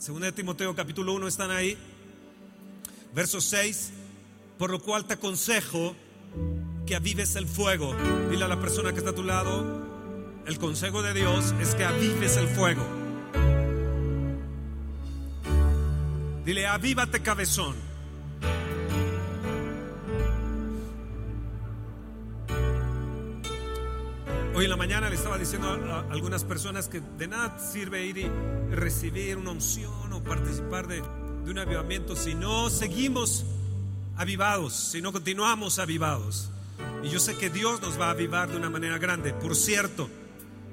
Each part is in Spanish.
Segunda de Timoteo capítulo 1 están ahí. Verso 6. Por lo cual te aconsejo que avives el fuego. Dile a la persona que está a tu lado, el consejo de Dios es que avives el fuego. Dile, avívate cabezón. Hoy en la mañana le estaba diciendo a, algunas personas que de nada sirve ir y recibir una unción o participar de, un avivamiento si no seguimos avivados, si no continuamos avivados. Y yo sé que Dios nos va a avivar de una manera grande. Por cierto,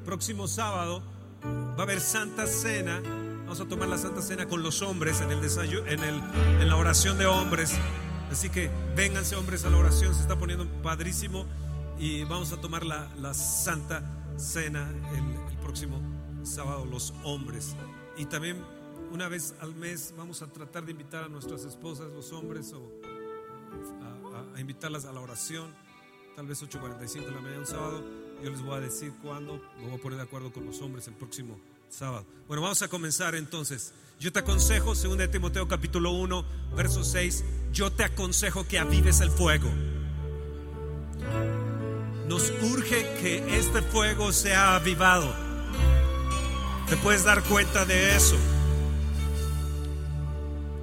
próximo sábado va a haber Santa Cena. Vamos a tomar la Santa Cena con los hombres en el desayuno, en, en la oración de hombres. Así que vénganse hombres a la oración, se está poniendo padrísimo y vamos a tomar la, la Santa Cena el, el, próximo sábado, los hombres. Y también una vez al mes vamos a tratar de invitar a nuestras esposas, los hombres, o a, a, a invitarlas a la oración, tal vez 8.45 de la mañana un sábado yo les voy a decir cuándo, me voy a poner de acuerdo con los hombres el próximo sábado. Bueno, vamos a comenzar entonces. Yo te aconsejo, según de Timoteo capítulo 1, verso 6, yo te aconsejo que avives el fuego. Nos urge que este fuego sea avivado. Te puedes dar cuenta de eso.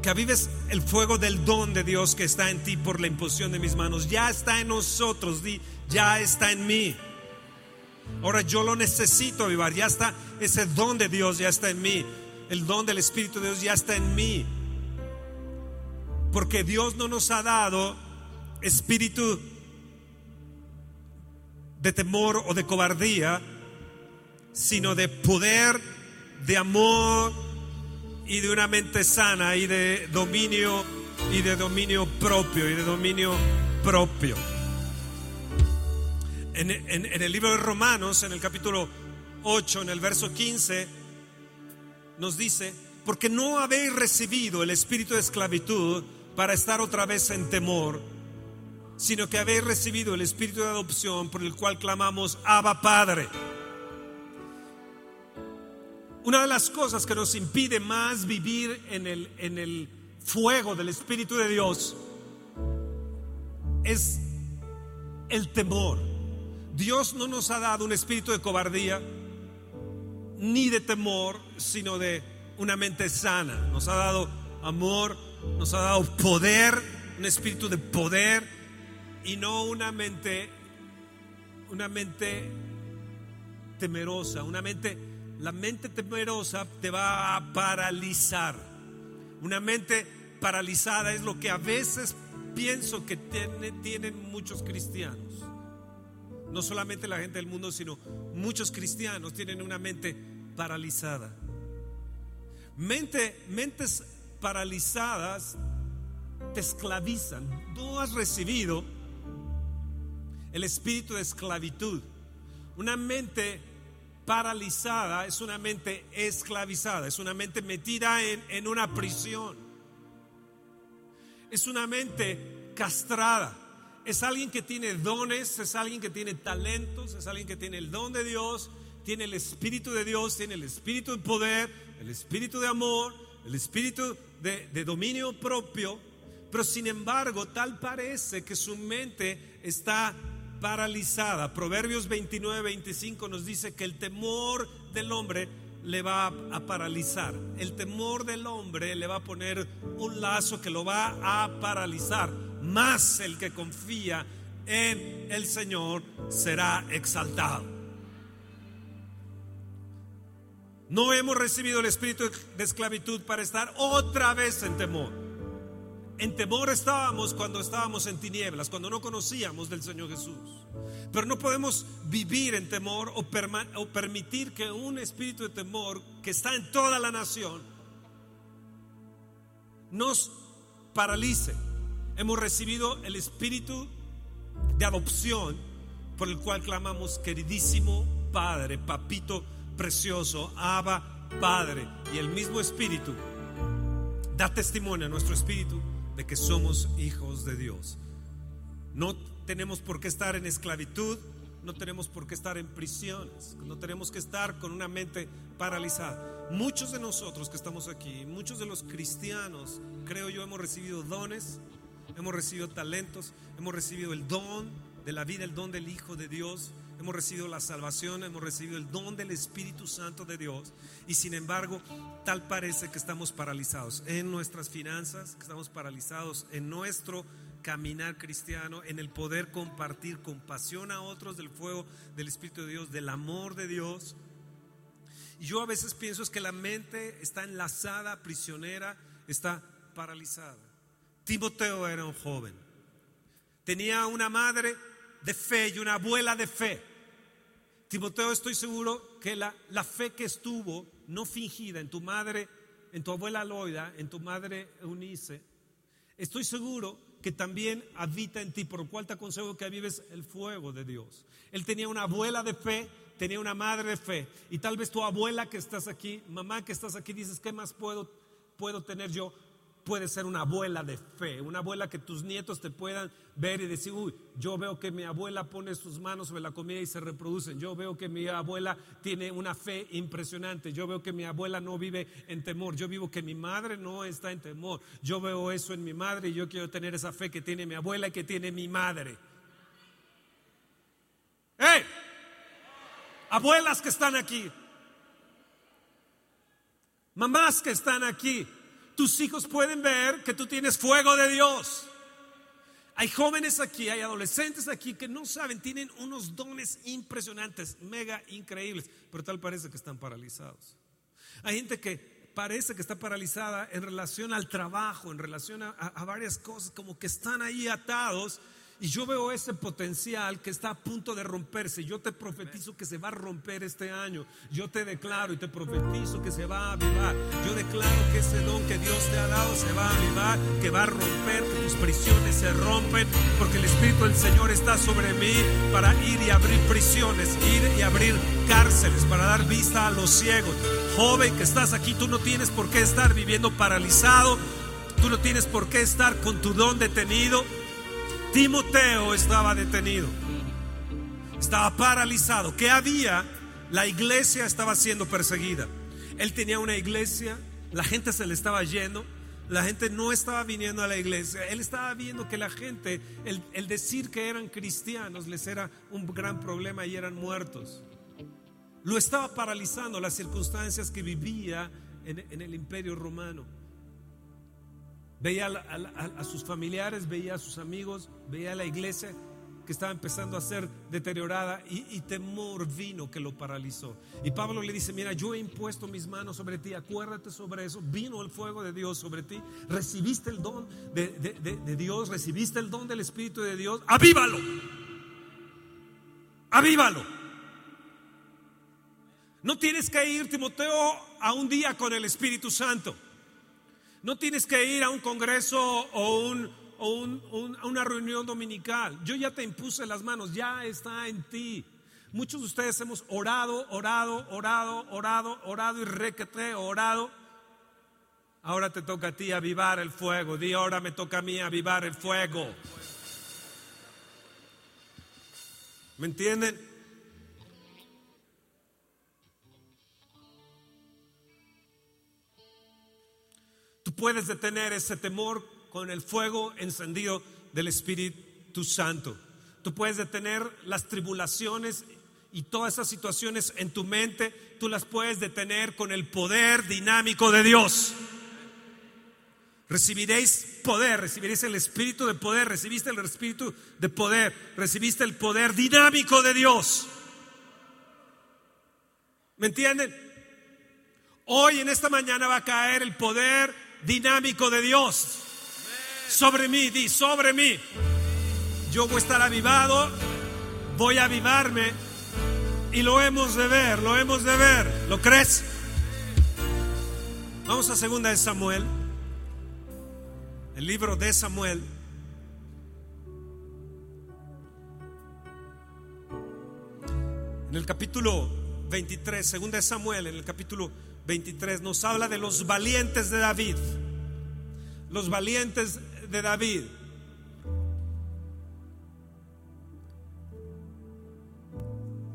Que avives el fuego del don de Dios que está en ti por la imposición de mis manos. Ya está en nosotros, ya está en mí. Ahora yo lo necesito avivar. Ya está ese don de Dios, ya está en mí. El don del Espíritu de Dios ya está en mí. Porque Dios no nos ha dado espíritu de temor o de cobardía, sino de poder, de amor y de una mente sana y de dominio y de dominio propio y de dominio propio. En, en, el libro de Romanos, en el capítulo 8, en el verso 15, nos dice, porque no habéis recibido el espíritu de esclavitud para estar otra vez en temor, sino que habéis recibido el espíritu de adopción por el cual clamamos, Abba Padre. Una de las cosas que nos impide más vivir en el, en el fuego del Espíritu de Dios es el temor. Dios no nos ha dado un espíritu de cobardía ni de temor, sino de una mente sana. Nos ha dado amor, nos ha dado poder, un espíritu de poder y no una mente una mente temerosa, una mente la mente temerosa te va a paralizar. Una mente paralizada es lo que a veces pienso que tiene, tienen muchos cristianos no solamente la gente del mundo, sino muchos cristianos tienen una mente paralizada. Mente, mentes paralizadas te esclavizan. No has recibido el espíritu de esclavitud. Una mente paralizada es una mente esclavizada, es una mente metida en, en una prisión. Es una mente castrada es alguien que tiene dones, es alguien que tiene talentos, es alguien que tiene el don de Dios, tiene el Espíritu de Dios, tiene el Espíritu de poder, el Espíritu de amor, el Espíritu de, de dominio propio, pero sin embargo tal parece que su mente está paralizada. Proverbios 29, 25 nos dice que el temor del hombre le va a paralizar. El temor del hombre le va a poner un lazo que lo va a paralizar más el que confía en el Señor será exaltado. No hemos recibido el espíritu de esclavitud para estar otra vez en temor. En temor estábamos cuando estábamos en tinieblas, cuando no conocíamos del Señor Jesús. Pero no podemos vivir en temor o, permitir que un espíritu de temor que está en toda la nación nos paralice hemos recibido el espíritu de adopción por el cual clamamos, queridísimo Padre, papito precioso, Abba Padre. Y el mismo espíritu da testimonio a nuestro espíritu de que somos hijos de Dios. No tenemos por qué estar en esclavitud, no tenemos por qué estar en prisiones, no tenemos que estar con una mente paralizada. Muchos de nosotros que estamos aquí, muchos de los cristianos, creo yo, hemos recibido dones, hemos recibido talentos, hemos recibido el don de la vida, el don del Hijo de Dios, hemos recibido la salvación, hemos recibido el don del Espíritu Santo de Dios y sin embargo tal parece que estamos paralizados en nuestras finanzas, que estamos paralizados en nuestro caminar cristiano, en el poder compartir con pasión a otros del fuego del Espíritu de Dios, del amor de Dios. Y yo a veces pienso es que la mente está enlazada, prisionera, está paralizada. Timoteo era un joven. Tenía una madre de fe y una abuela de fe. Timoteo, estoy seguro que la, la fe que estuvo, no fingida, en tu madre, en tu abuela Loida, en tu madre Eunice, estoy seguro que también habita en ti, por lo cual te aconsejo que avives el fuego de Dios. Él tenía una abuela de fe, tenía una madre de fe, y tal vez tu abuela que estás aquí, mamá que estás aquí, dices, ¿qué más puedo, puedo tener yo? Puede ser una abuela de fe, una abuela que tus nietos te puedan ver y decir, uy, yo veo que mi abuela pone sus manos sobre la comida y se reproducen, yo veo que mi abuela tiene una fe impresionante, yo veo que mi abuela no vive en temor, yo vivo que mi madre no está en temor, yo veo eso en mi madre y yo quiero tener esa fe que tiene mi abuela y que tiene mi madre. ¡Hey! Abuelas que están aquí, mamás que están aquí, tus hijos pueden ver que tú tienes fuego de Dios. Hay jóvenes aquí, hay adolescentes aquí que no saben, tienen unos dones impresionantes, mega increíbles, pero tal parece que están paralizados. Hay gente que parece que está paralizada en relación al trabajo, en relación a, varias cosas, como que están ahí atados y yo veo ese potencial que está a punto de romperse. Yo te profetizo que se va a romper este año. Yo te declaro y te profetizo que se va a avivar. Yo declaro que ese don que Dios te ha dado se va a avivar, que va a romper, que tus prisiones se rompen, porque el Espíritu del Señor está sobre mí para ir y abrir prisiones, ir y abrir cárceles, para dar vista a los ciegos. Joven que estás aquí, tú no tienes por qué estar viviendo paralizado. Tú no tienes por qué estar con tu don detenido. Timoteo estaba detenido, estaba paralizado. ¿Qué había? La iglesia estaba siendo perseguida. Él tenía una iglesia, la gente se le estaba yendo, la gente no estaba viniendo a la iglesia. Él estaba viendo que la gente, el, decir que eran cristianos les era un gran problema y eran muertos. Lo estaba paralizando las circunstancias que vivía en el imperio romano veía a, sus familiares, veía a sus amigos, veía a la iglesia que estaba empezando a ser deteriorada y, temor vino que lo paralizó. Y Pablo le dice, mira, yo he impuesto mis manos sobre ti, acuérdate sobre eso, vino el fuego de Dios sobre ti, recibiste el don de, de Dios, recibiste el don del Espíritu de Dios, avívalo, avívalo. No tienes que ir, Timoteo, a un día con el Espíritu Santo. No tienes que ir a un congreso o, una reunión dominical. Yo ya te impuse las manos, ya está en ti. Muchos de ustedes hemos orado, orado, orado, orado, orado y requete, orado. Ahora te toca a ti avivar el fuego. Di, ahora me toca a mí avivar el fuego. ¿Me entienden? Puedes detener ese temor con el fuego encendido del Espíritu Santo. Tú puedes detener las tribulaciones y todas esas situaciones en tu mente, tú las puedes detener con el poder dinámico de Dios. Recibiréis poder, recibiréis el espíritu de poder, recibiste el espíritu de poder, recibiste el poder dinámico de Dios. ¿Me entienden? Hoy en esta mañana va a caer el poder dinámico de Dios sobre mí, di sobre mí. Yo voy a estar avivado, voy a avivarme y lo hemos de ver, lo hemos de ver. ¿Lo crees? Vamos a segunda de Samuel. El libro de Samuel. En el capítulo 23, segunda de Samuel, en el capítulo 23 nos habla de los valientes de David. Los valientes de David.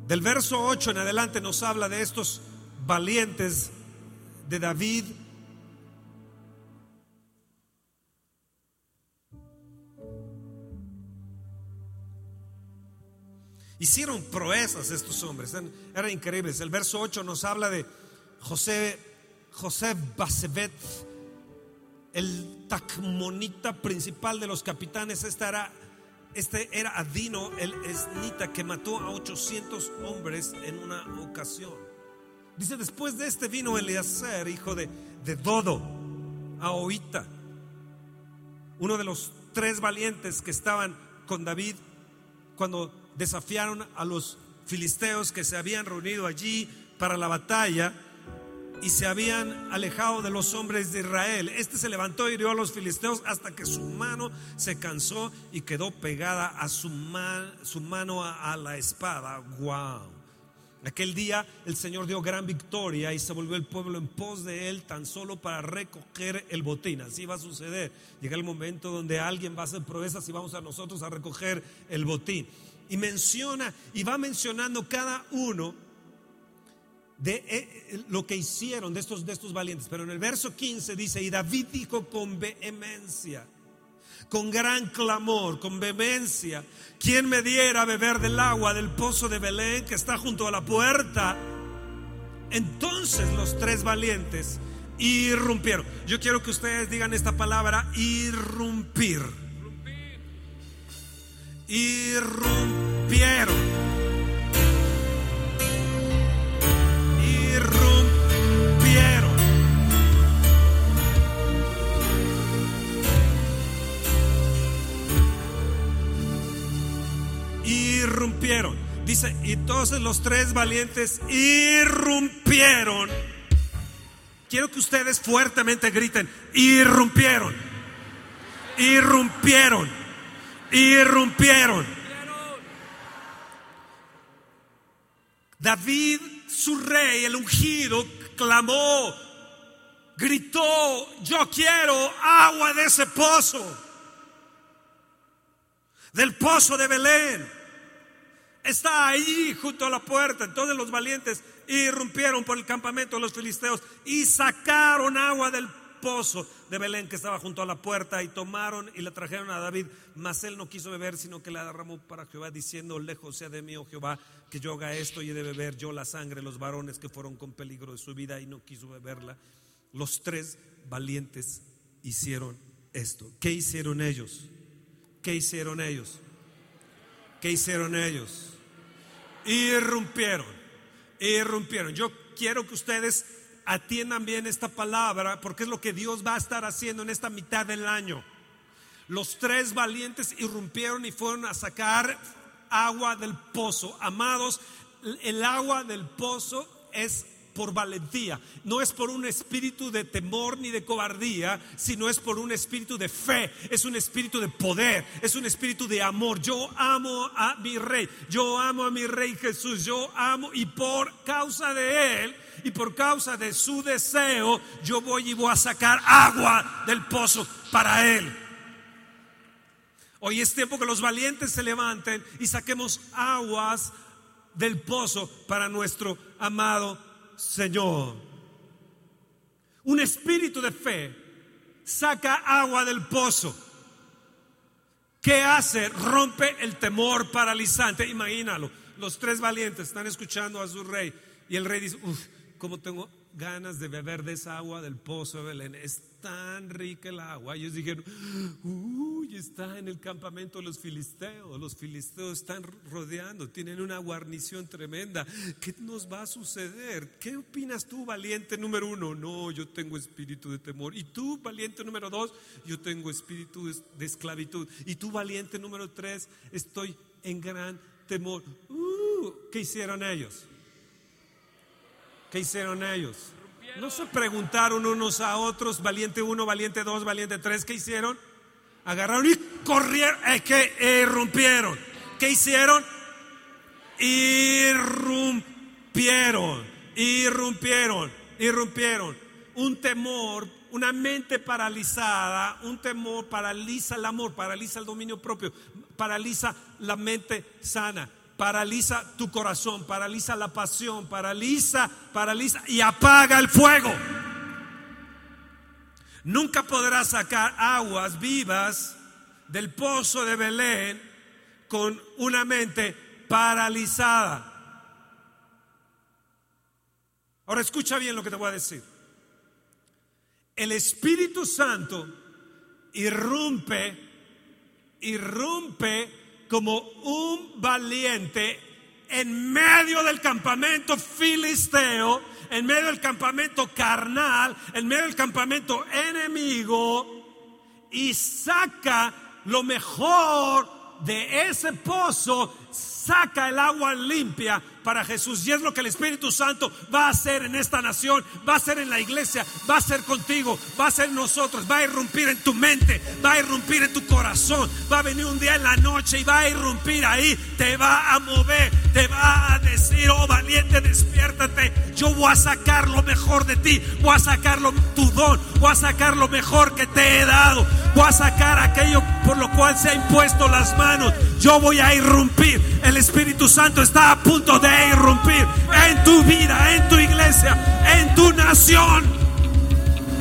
Del verso 8 en adelante nos habla de estos valientes de David. Hicieron proezas estos hombres, eran, increíbles. El verso 8 nos habla de José, José Basebet, el tacmonita principal de los capitanes. Este era, este era Adino, el esnita, que mató a 800 hombres en una ocasión. Dice, después de este vino Eleazar, hijo de, de Dodo, a uno de los tres valientes que estaban con David cuando desafiaron a los filisteos que se habían reunido allí para la batalla y se habían alejado de los hombres de Israel. Este se levantó y hirió a los filisteos hasta que su mano se cansó y quedó pegada a su, mano a, la espada. Wow. Aquel día el Señor dio gran victoria y se volvió el pueblo en pos de él tan solo para recoger el botín. Así va a suceder. Llega el momento donde alguien va a hacer proezas y vamos a nosotros a recoger el botín. Y menciona y va mencionando cada uno de eh, eh, lo que hicieron de estos, de estos valientes. Pero en el verso 15 dice, y David dijo con vehemencia, con gran clamor, con vehemencia, ¿quién me diera a beber del agua del pozo de Belén que está junto a la puerta? Entonces los tres valientes irrumpieron. Yo quiero que ustedes digan esta palabra, irrumpir. Irrumpieron. Irrumpieron. Dice, y entonces los tres valientes irrumpieron. Quiero que ustedes fuertemente griten, irrumpieron, irrumpieron, irrumpieron. David, su rey, el ungido, clamó, gritó, yo quiero agua de ese pozo, del pozo de Belén está ahí junto a la puerta. Entonces los valientes irrumpieron por el campamento de los filisteos y sacaron agua del pozo de Belén que estaba junto a la puerta y tomaron y la trajeron a David. Mas él no quiso beber, sino que la derramó para Jehová, diciendo: Lejos sea de mí, oh Jehová, que yo haga esto y he de beber yo la sangre los varones que fueron con peligro de su vida y no quiso beberla. Los tres valientes hicieron esto. ¿Qué hicieron ellos? ¿Qué hicieron ellos? ¿Qué hicieron ellos? Irrumpieron, irrumpieron. Yo quiero que ustedes atiendan bien esta palabra porque es lo que Dios va a estar haciendo en esta mitad del año. Los tres valientes irrumpieron y fueron a sacar agua del pozo. Amados, el agua del pozo es por valentía, no es por un espíritu de temor ni de cobardía, sino es por un espíritu de fe, es un espíritu de poder, es un espíritu de amor. Yo amo a mi rey, yo amo a mi rey Jesús, yo amo y por causa de él y por causa de su deseo, yo voy y voy a sacar agua del pozo para él. Hoy es tiempo que los valientes se levanten y saquemos aguas del pozo para nuestro amado Señor. Un espíritu de fe saca agua del pozo. ¿Qué hace? Rompe el temor paralizante. Imagínalo. Los tres valientes están escuchando a su rey y el rey dice, uff, ¿cómo tengo ganas de beber de esa agua del pozo de Belén. Tan rica el agua. Ellos dijeron, uy, está en el campamento de los filisteos. Los filisteos están rodeando, tienen una guarnición tremenda. ¿Qué nos va a suceder? ¿Qué opinas tú, valiente número uno? No, yo tengo espíritu de temor. ¿Y tú, valiente número dos? Yo tengo espíritu de esclavitud. ¿Y tú, valiente número tres? Estoy en gran temor. Uh, ¿Qué hicieron ellos? ¿Qué hicieron ellos? No se preguntaron unos a otros, valiente uno, valiente dos, valiente tres, ¿qué hicieron? Agarraron y corrieron, es que irrumpieron. ¿Qué hicieron? Irrumpieron, irrumpieron, irrumpieron. Un temor, una mente paralizada, un temor paraliza el amor, paraliza el dominio propio, paraliza la mente sana. Paraliza tu corazón, paraliza la pasión, paraliza, paraliza y apaga el fuego. Nunca podrás sacar aguas vivas del pozo de Belén con una mente paralizada. Ahora escucha bien lo que te voy a decir. El Espíritu Santo irrumpe, irrumpe como un valiente en medio del campamento filisteo, en medio del campamento carnal, en medio del campamento enemigo, y saca lo mejor de ese pozo, saca el agua limpia para Jesús. Y es lo que el Espíritu Santo va a hacer en esta nación, va a hacer en la iglesia, va a hacer contigo, va a en nosotros, va a irrumpir en tu mente, va a irrumpir en tu corazón, va a venir un día en la noche y va a irrumpir ahí, te va a mover, te va a decir, oh valiente, despiértate, yo voy a sacar lo mejor de ti, voy a sacar tu don, voy a sacar lo mejor que te he dado, voy a sacar aquello por lo cual se ha impuesto las manos, yo voy a irrumpir, el Espíritu Santo está a punto de irrumpir en tu vida, en tu iglesia, en tu nación.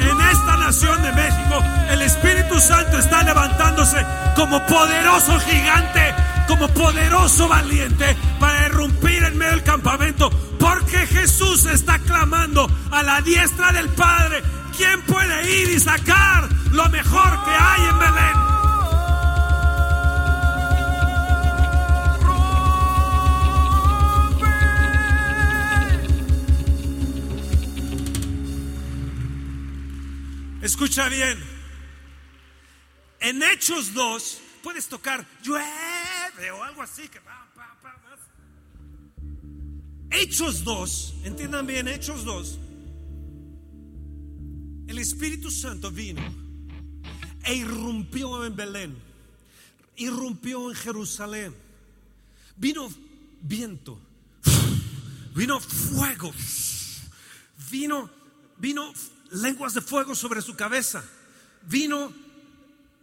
En esta nación de México, el Espíritu Santo está levantándose como poderoso gigante, como poderoso valiente para irrumpir en medio del campamento. Porque Jesús está clamando a la diestra del Padre. ¿Quién puede ir y sacar lo mejor que hay en Belén? Escucha bien. En Hechos 2 puedes tocar llueve o algo así que Hechos 2, entiendan bien, Hechos 2. El Espíritu Santo vino e irrumpió en Belén, irrumpió en Jerusalén. Vino viento, vino fuego, vino, vino lenguas de fuego sobre su cabeza. Vino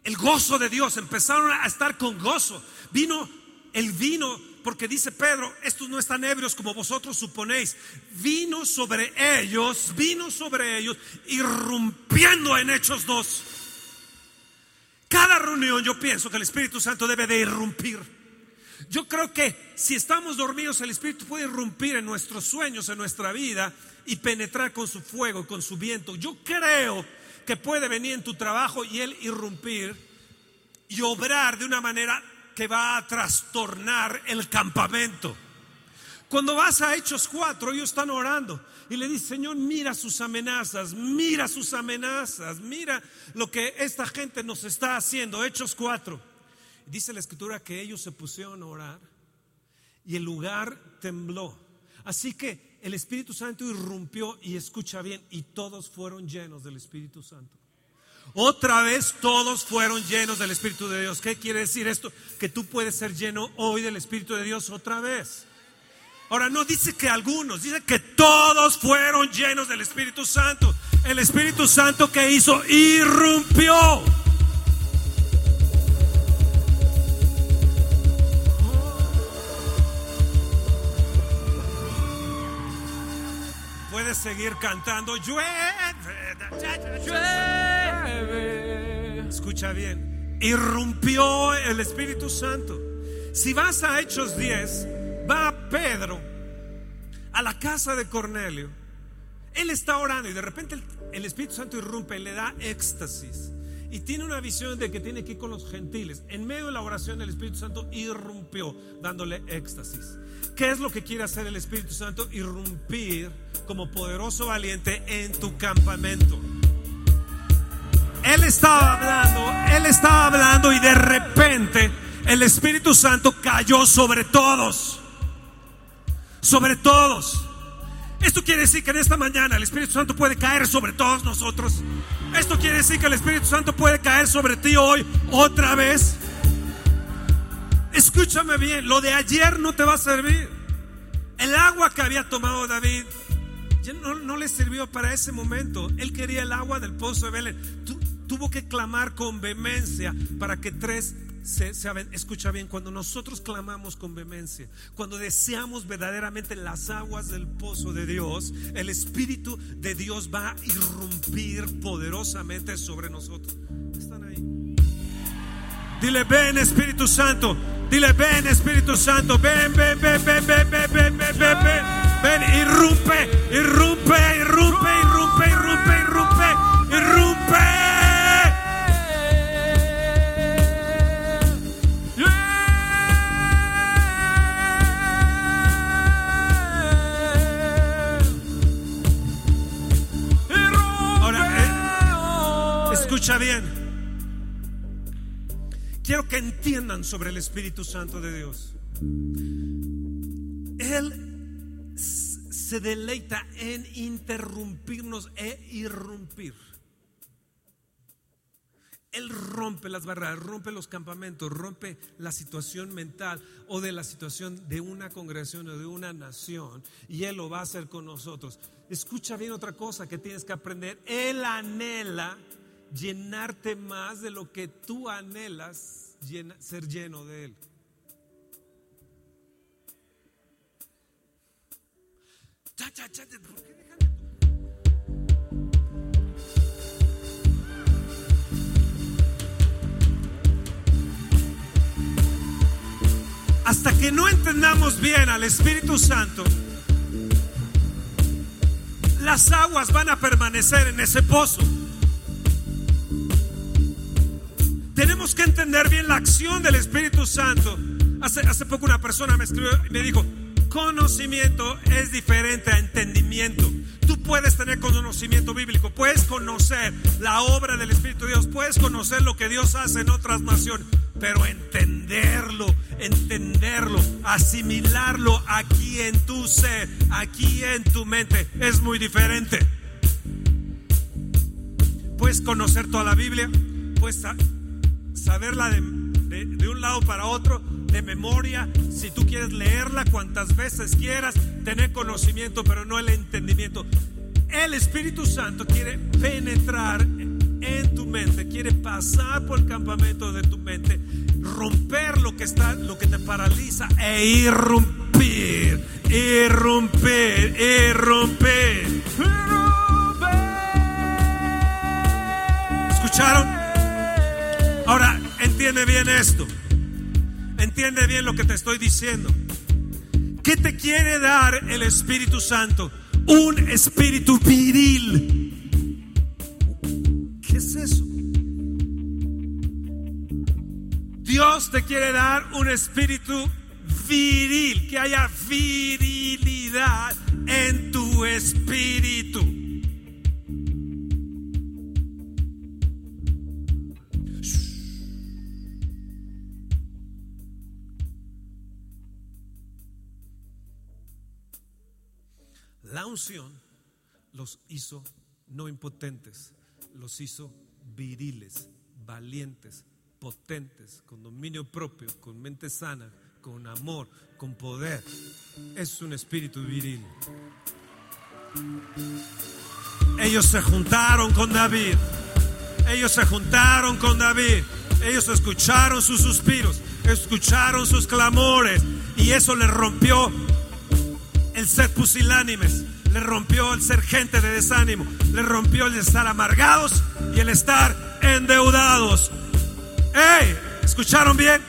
el gozo de Dios, empezaron a estar con gozo. Vino el vino, porque dice Pedro, estos no están ebrios como vosotros suponéis. Vino sobre ellos, vino sobre ellos, irrumpiendo en Hechos 2. Cada reunión yo pienso que el Espíritu Santo debe de irrumpir. Yo creo que si estamos dormidos, el Espíritu puede irrumpir en nuestros sueños, en nuestra vida y penetrar con su fuego, con su viento. Yo creo que puede venir en tu trabajo y él irrumpir y obrar de una manera que va a trastornar el campamento. Cuando vas a Hechos 4, ellos están orando y le dice, Señor, mira sus amenazas, mira sus amenazas, mira lo que esta gente nos está haciendo. Hechos 4. Dice la escritura que ellos se pusieron a orar y el lugar tembló. Así que el Espíritu Santo irrumpió y escucha bien, y todos fueron llenos del Espíritu Santo. Otra vez todos fueron llenos del Espíritu de Dios. ¿Qué quiere decir esto? Que tú puedes ser lleno hoy del Espíritu de Dios otra vez. Ahora no dice que algunos, dice que todos fueron llenos del Espíritu Santo. El Espíritu Santo que hizo irrumpió. Puedes seguir cantando. Llueve, llueve. Escucha bien. Irrumpió el Espíritu Santo. Si vas a Hechos 10, va Pedro a la casa de Cornelio. Él está orando y de repente el, el Espíritu Santo irrumpe y le da éxtasis. Y tiene una visión de que tiene que ir con los gentiles. En medio de la oración, el Espíritu Santo irrumpió, dándole éxtasis. ¿Qué es lo que quiere hacer el Espíritu Santo? Irrumpir como poderoso valiente en tu campamento. Él estaba hablando, él estaba hablando y de repente el Espíritu Santo cayó sobre todos. Sobre todos. Esto quiere decir que en esta mañana el Espíritu Santo puede caer sobre todos nosotros. Esto quiere decir que el Espíritu Santo puede caer sobre ti hoy otra vez. Escúchame bien, lo de ayer no te va a servir. El agua que había tomado David no, le sirvió para ese momento. Él quería el agua del pozo de Belén. tuvo que clamar con vehemencia para que tres escucha bien, cuando nosotros clamamos con vehemencia, cuando deseamos verdaderamente las aguas del pozo de Dios, el Espíritu de Dios va a irrumpir poderosamente sobre nosotros. ¿Están ahí? Dile, ven Espíritu Santo, dile, ven Espíritu Santo, ven, ven, ven, ven, ven, ven, ven, ven, ven, ven, ven, irrumpe, irrumpe, irrumpe, irrumpe, irrumpe, irrumpe, irrumpe. Escucha bien. Quiero que entiendan sobre el Espíritu Santo de Dios. Él se deleita en interrumpirnos e irrumpir. Él rompe las barreras, rompe los campamentos, rompe la situación mental o de la situación de una congregación o de una nación. Y Él lo va a hacer con nosotros. Escucha bien otra cosa que tienes que aprender. Él anhela llenarte más de lo que tú anhelas ser lleno de Él. Hasta que no entendamos bien al Espíritu Santo, las aguas van a permanecer en ese pozo. Tenemos que entender bien la acción del Espíritu Santo. Hace, poco una persona me escribió y me dijo, conocimiento es diferente a entendimiento. Tú puedes tener conocimiento bíblico, puedes conocer la obra del Espíritu de Dios, puedes conocer lo que Dios hace en otras naciones, pero entenderlo, entenderlo, asimilarlo aquí en tu ser, aquí en tu mente, es muy diferente. Puedes conocer toda la Biblia, puedes saberla de, de, un lado para otro, de memoria, si tú quieres leerla cuantas veces quieras, tener conocimiento, pero no el entendimiento. El Espíritu Santo quiere penetrar en tu mente, quiere pasar por el campamento de tu mente, romper lo que está, lo que te paraliza e irrumpir, irrumpir, irrumpir. ¿Escucharon? Ahora, entiende bien esto. Entiende bien lo que te estoy diciendo. ¿Qué te quiere dar el Espíritu Santo? Un espíritu viril. ¿Qué es eso? Dios te quiere dar un espíritu viril, que haya virilidad en tu espíritu. La unción los hizo no impotentes, los hizo viriles, valientes, potentes, con dominio propio, con mente sana, con amor, con poder. Es un espíritu viril. Ellos se juntaron con David. Ellos se juntaron con David. Ellos escucharon sus suspiros, escucharon sus clamores y eso les rompió el ser pusilánimes, le rompió el ser gente de desánimo, le rompió el estar amargados y el estar endeudados. ¡Ey! ¿Escucharon bien?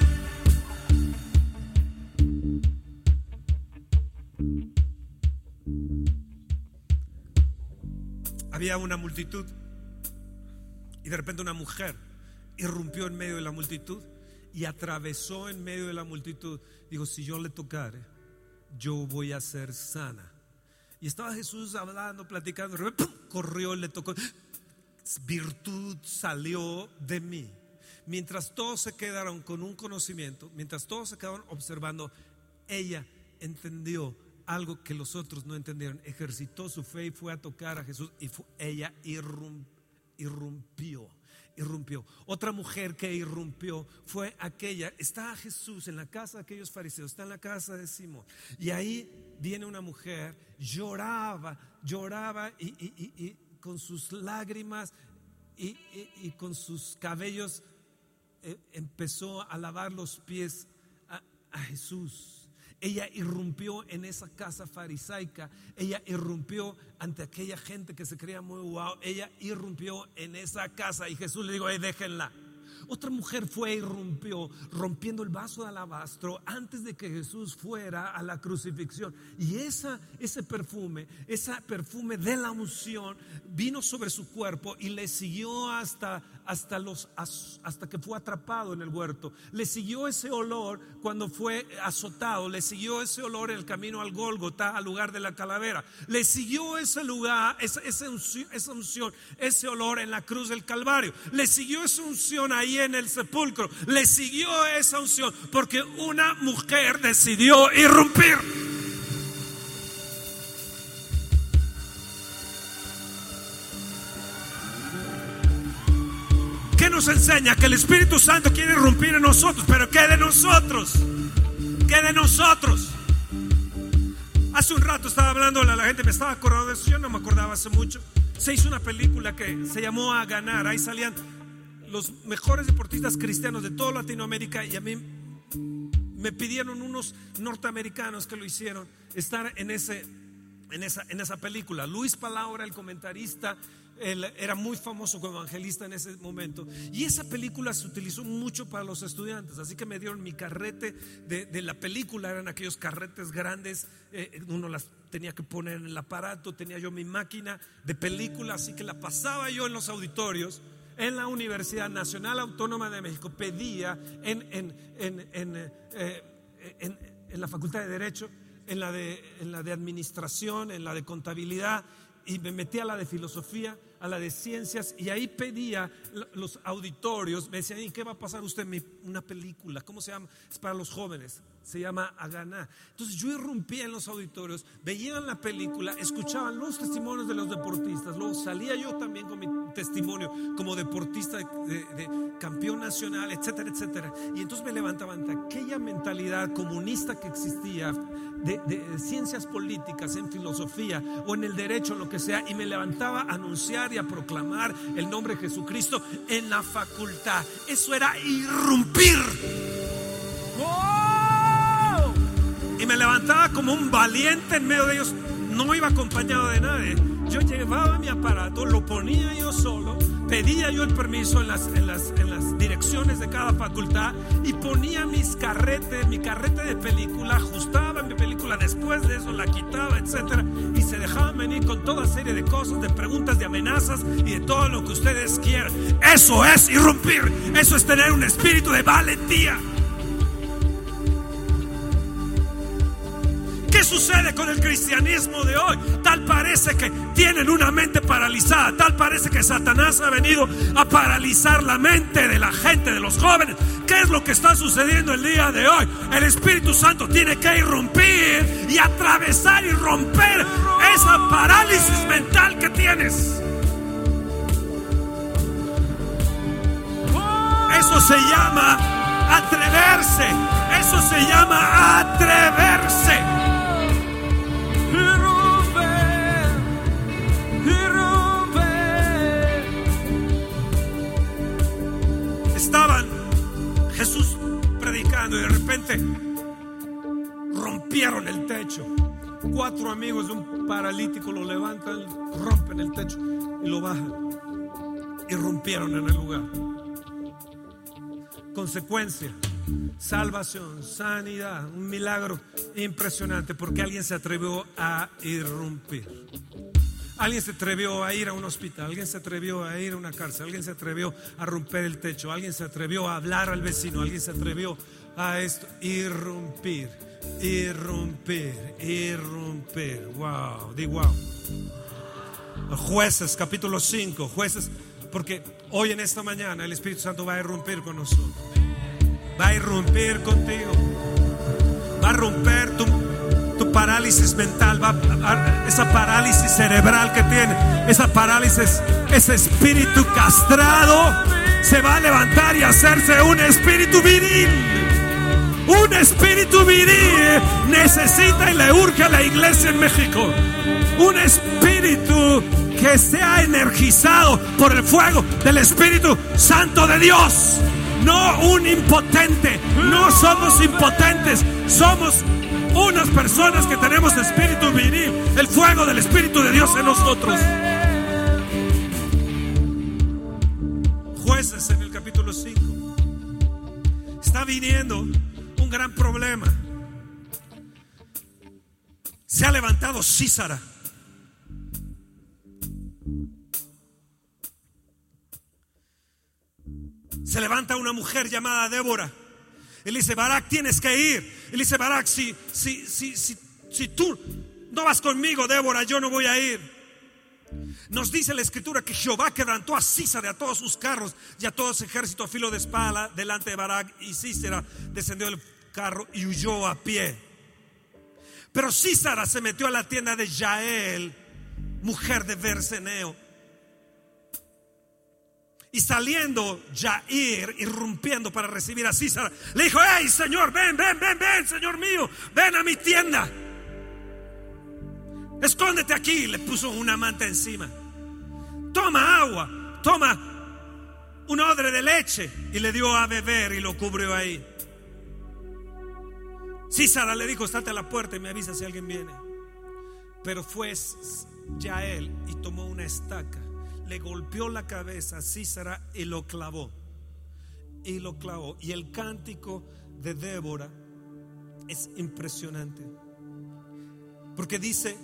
Había una multitud y de repente una mujer irrumpió en medio de la multitud y atravesó en medio de la multitud. Dijo, si yo le tocare yo voy a ser sana. Y estaba Jesús hablando, platicando, corrió, le tocó, virtud salió de mí. Mientras todos se quedaron con un conocimiento, mientras todos se quedaron observando, ella entendió algo que los otros no entendieron. Ejercitó su fe y fue a tocar a Jesús y ella irrumpió irrumpió. Otra mujer que irrumpió fue aquella, está Jesús en la casa de aquellos fariseos, está en la casa de Simón. Y ahí viene una mujer, lloraba, lloraba y, con sus lágrimas y, con sus cabellos eh, empezó a lavar los pies a Jesús. Ella irrumpió en esa casa farisaica. Ella irrumpió ante aquella gente que se creía muy guau. Ella irrumpió en esa casa y Jesús le dijo, déjenla. Otra mujer fue y rompió, rompiendo el vaso de alabastro antes de que Jesús fuera a la crucifixión. Y esa, ese perfume, ese perfume de la unción vino sobre su cuerpo y le siguió hasta, hasta, los, hasta que fue atrapado en el huerto. Le siguió ese olor cuando fue azotado. Le siguió ese olor en el camino al Gólgota, al lugar de la calavera. Le siguió ese lugar, esa, esa, unción, ese olor en la cruz del Calvario. Le siguió esa unción ahí en el sepulcro. Le siguió esa unción porque una mujer decidió irrumpir. Nos enseña? Que el Espíritu Santo quiere irrumpir en nosotros, pero ¿qué de nosotros? ¿Qué de nosotros? Hace un rato estaba hablando, la gente me estaba acordando de eso, yo no me acordaba hace mucho. Se hizo una película que se llamó A Ganar, ahí salían los mejores deportistas cristianos de toda Latinoamérica y a mí me pidieron unos norteamericanos que lo hicieron estar en, ese, en, esa, en esa película. Luis Palabra, el comentarista, era muy famoso como evangelista en ese momento. Y esa película se utilizó mucho para los estudiantes. Así que me dieron mi carrete de, la película. Eran aquellos carretes grandes. Eh, uno las tenía que poner en el aparato. Tenía yo mi máquina de película. Así que la pasaba yo en los auditorios en la Universidad Nacional Autónoma de México, pedía en, en, eh, la Facultad de Derecho, en la de, en la de Administración, en la de Contabilidad, y me metí a la de Filosofía, a la de Ciencias, y ahí pedía los auditorios, me decían, ¿y qué va a pasar usted? Una película, ¿cómo se llama? Es para los jóvenes se llama Aganá. Entonces yo irrumpía en los auditorios, veían la película, escuchaban los testimonios de los deportistas, luego salía yo también con mi testimonio como deportista de, campeón nacional, etcétera, etcétera. Y entonces me levantaban de aquella mentalidad comunista que existía de, de, ciencias políticas, en filosofía o en el derecho, lo que sea, y me levantaba a anunciar y a proclamar el nombre de Jesucristo en la facultad. Eso era irrumpir. Y me levantaba como un valiente en medio de ellos. No iba acompañado de nadie. Yo llevaba mi aparato, lo ponía yo solo, pedía yo el permiso en las, en las, en las direcciones de cada facultad y ponía mis carretes, mi carrete de película, ajustaba mi película, después de eso la quitaba, etcétera, y se dejaban venir con toda serie de cosas, de preguntas, de amenazas y de todo lo que ustedes quieran. Eso es irrumpir, eso es tener un espíritu de valentía. ¿Qué sucede con el cristianismo de hoy? Tal parece que tienen una mente paralizada, tal parece que Satanás ha venido a paralizar la mente de la gente, de los jóvenes. ¿Qué es lo que está sucediendo el día de hoy? El Espíritu Santo tiene que irrumpir y atravesar y romper esa parálisis mental que tienes. Eso se llama atreverse. Eso se llama atreverse. Y de repente rompieron el techo. Cuatro amigos de un paralítico lo levantan, rompen el techo y lo bajan. Y rompieron en el lugar. Consecuencia, salvación, sanidad, un milagro impresionante porque alguien se atrevió a irrumpir. Alguien se atrevió a ir a un hospital, alguien se atrevió a ir a una cárcel, alguien se atrevió a romper el techo, alguien se atrevió a hablar al vecino, alguien se atrevió a esto, irrumpir, irrumpir, irrumpir. Wow, di wow. Jueces, capítulo 5, jueces, porque hoy en esta mañana el Espíritu Santo va a irrumpir con nosotros, va a irrumpir contigo, va a romper tu tu parálisis mental, va, esa parálisis cerebral que tiene, esa parálisis, ese espíritu castrado, se va a levantar y hacerse un espíritu viril. Un espíritu viril necesita y le urge a la iglesia en México. Un espíritu que sea energizado por el fuego del Espíritu Santo de Dios. no un impotente. No somos impotentes, somos unas personas que tenemos espíritu viril, el fuego del Espíritu de Dios en nosotros. Jueces en el capítulo 5. Está viniendo un gran problema. Se ha levantado Císara. Se levanta una mujer llamada Débora. Él dice, Barak, tienes que ir. Él dice, Barak, si, si, si, si, si tú no vas conmigo, Débora, yo no voy a ir. Nos dice la escritura que Jehová quebrantó a Císara, a todos sus carros y a todo su ejército a filo de espada delante de Barak. Y Císara descendió del carro y huyó a pie. Pero Císara se metió a la tienda de Yael, mujer de Berseneo. Y saliendo Jair, irrumpiendo para recibir a Císara, le dijo, hey Señor, ven, ven, ven, ven, Señor mío, ven a mi tienda. Escóndete aquí. Le puso una manta encima. Toma agua, toma un odre de leche y le dio a beber y lo cubrió ahí. Císara le dijo, estate a la puerta y me avisa si alguien viene. Pero fue Yael y tomó una estaca le golpeó la cabeza a Císara y lo clavó. Y lo clavó. Y el cántico de Débora es impresionante. Porque dice,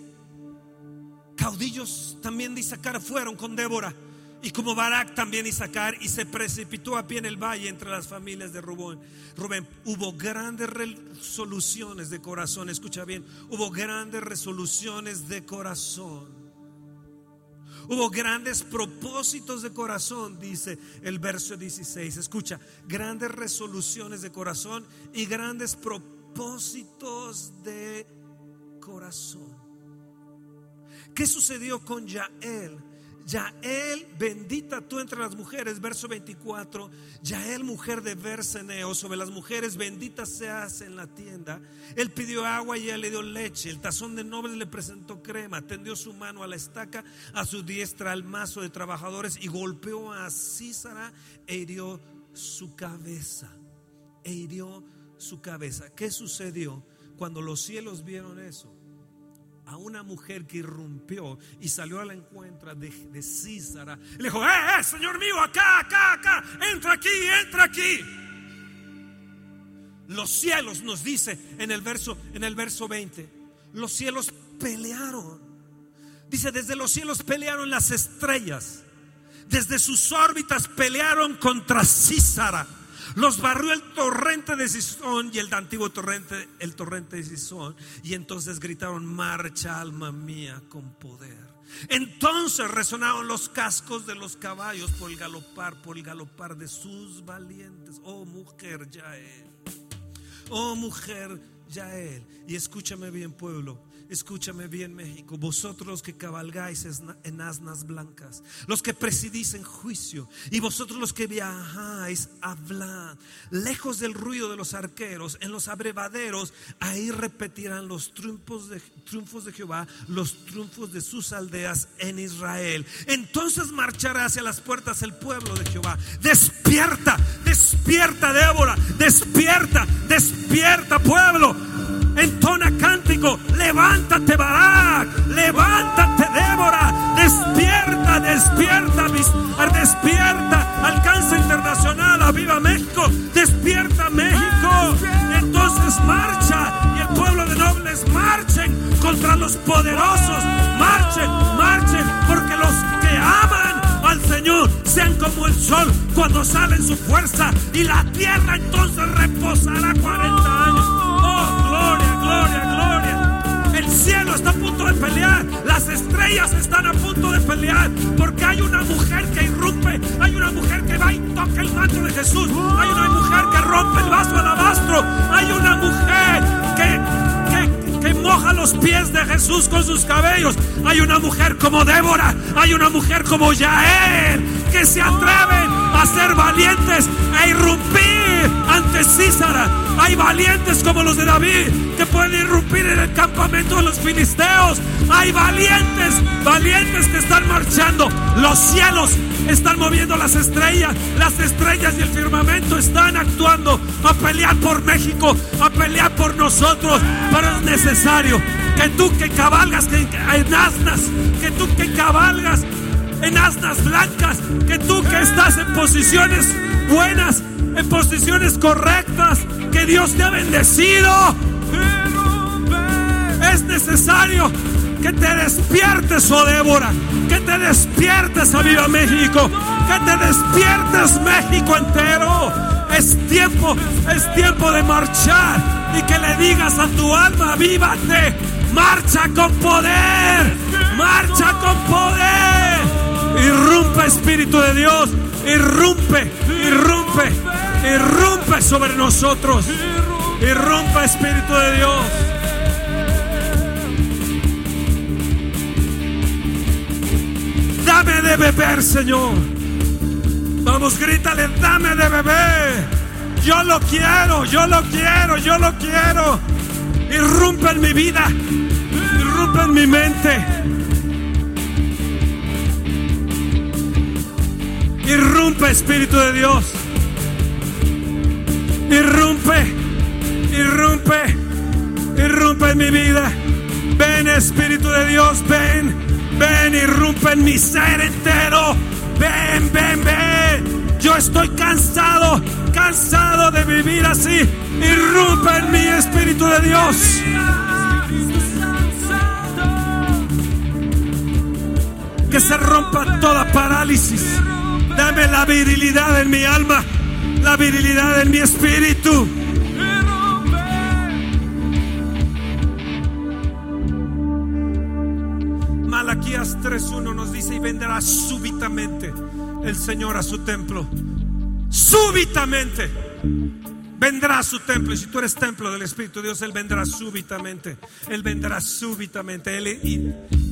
caudillos también de Isaacar fueron con Débora. Y como Barak también Isaacar y se precipitó a pie en el valle entre las familias de Rubén. Rubén, hubo grandes resoluciones de corazón, escucha bien, hubo grandes resoluciones de corazón Hubo grandes propósitos de corazón, dice el verso 16. Escucha, grandes resoluciones de corazón y grandes propósitos de corazón. ¿Qué sucedió con Yael? Yael, bendita tú entre las mujeres, verso 24. Yael, mujer de Berseneo, sobre las mujeres, bendita seas en la tienda. Él pidió agua y ella le dio leche. El tazón de nobles le presentó crema. Tendió su mano a la estaca, a su diestra al mazo de trabajadores y golpeó a Císara e hirió su cabeza. E hirió su cabeza. ¿Qué sucedió cuando los cielos vieron eso? A una mujer que irrumpió y salió a la encuentra de, de Císara. Le dijo, eh, eh, Señor mío, acá, acá, acá, entra aquí, entra aquí. Los cielos nos dice en el verso en el verso 20, los cielos pelearon. Dice, desde los cielos pelearon las estrellas. Desde sus órbitas pelearon contra Císara. Los barrió el torrente de Sison y el antiguo torrente, el torrente de Sison. Y entonces gritaron, marcha alma mía con poder. Entonces resonaron los cascos de los caballos por el galopar, por el galopar de sus valientes. Oh mujer Yael. Oh mujer Yael. Y escúchame bien pueblo. Escúchame bien México, vosotros que cabalgáis en asnas blancas, los que presidís en juicio y vosotros los que viajáis, hablad, lejos del ruido de los arqueros, en los abrevaderos, ahí repetirán los triunfos de, triunfos de Jehová, los triunfos de sus aldeas en Israel. Entonces marchará hacia las puertas el pueblo de Jehová. Despierta, despierta Débora, despierta, despierta pueblo entona cántico, levántate Barak, levántate Débora, despierta, despierta, despierta, alcanza internacional, aviva México, despierta México, entonces marcha y el pueblo de nobles marchen contra los poderosos, marchen, marchen, porque los que aman al Señor sean como el sol cuando sale en su fuerza y la tierra entonces reposará 40 años gloria, gloria. El cielo está a punto de pelear. Las estrellas están a punto de pelear. Porque hay una mujer que irrumpe. Hay una mujer que va y toca el manto de Jesús. Hay una mujer que rompe el vaso alabastro. Hay una mujer que, que, moja los pies de Jesús con sus cabellos. Hay una mujer como Débora. Hay una mujer como Yael que se atreven a ser valientes, a irrumpir ante de Císara. Hay valientes como los de David que pueden irrumpir en el campamento de los filisteos. Hay valientes, valientes que están marchando. Los cielos están moviendo las estrellas. Las estrellas y el firmamento están actuando a pelear por México, a pelear por nosotros. Pero es necesario que tú que cabalgas en asnas, que tú que cabalgas en asnas blancas, que tú que estás en posiciones buenas, en posiciones correctas, que Dios te ha bendecido. Es necesario que te despiertes, oh Débora, que te despiertes, a Viva México, que te despiertes, México entero. Es tiempo, es tiempo de marchar y que le digas a tu alma, vívate, marcha con poder, marcha con poder. Irrumpe Espíritu de Dios, irrumpe, irrumpe, irrumpe sobre nosotros. Irrumpe Espíritu de Dios. Dame de beber, Señor. Vamos, grítale, dame de beber. Yo lo quiero, yo lo quiero, yo lo quiero. Irrumpe en mi vida, irrumpe en mi mente. Irrumpe, Espíritu de Dios. Irrumpe, irrumpe, irrumpe en mi vida. Ven, Espíritu de Dios, ven, ven, irrumpe en mi ser entero. Ven, ven, ven. Yo estoy cansado, cansado de vivir así. Irrumpe en mi Espíritu de Dios. Que se rompa toda parálisis. Dame la virilidad en mi alma, la virilidad en mi espíritu. Malaquías 3.1 nos dice, y vendrá súbitamente el Señor a su templo. Súbitamente vendrá a su templo. Y si tú eres templo del Espíritu de Dios, Él vendrá súbitamente. Él vendrá súbitamente. Él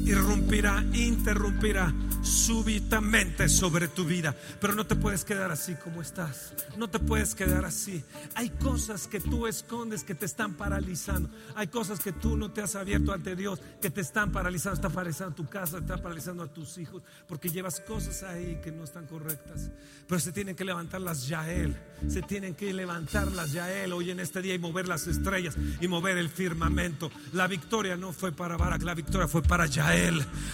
irrumpirá, interrumpirá súbitamente sobre tu vida. Pero no te puedes quedar así como estás. No te puedes quedar así. Hay cosas que tú escondes que te están paralizando. Hay cosas que tú no te has abierto ante Dios que te están paralizando. Está paralizando tu casa, está paralizando a tus hijos. Porque llevas cosas ahí que no están correctas. Pero se tienen que levantar las Yael. Se tienen que levantar las Yael hoy en este día y mover las estrellas y mover el firmamento. La victoria no fue para Barak, la victoria fue para Yael.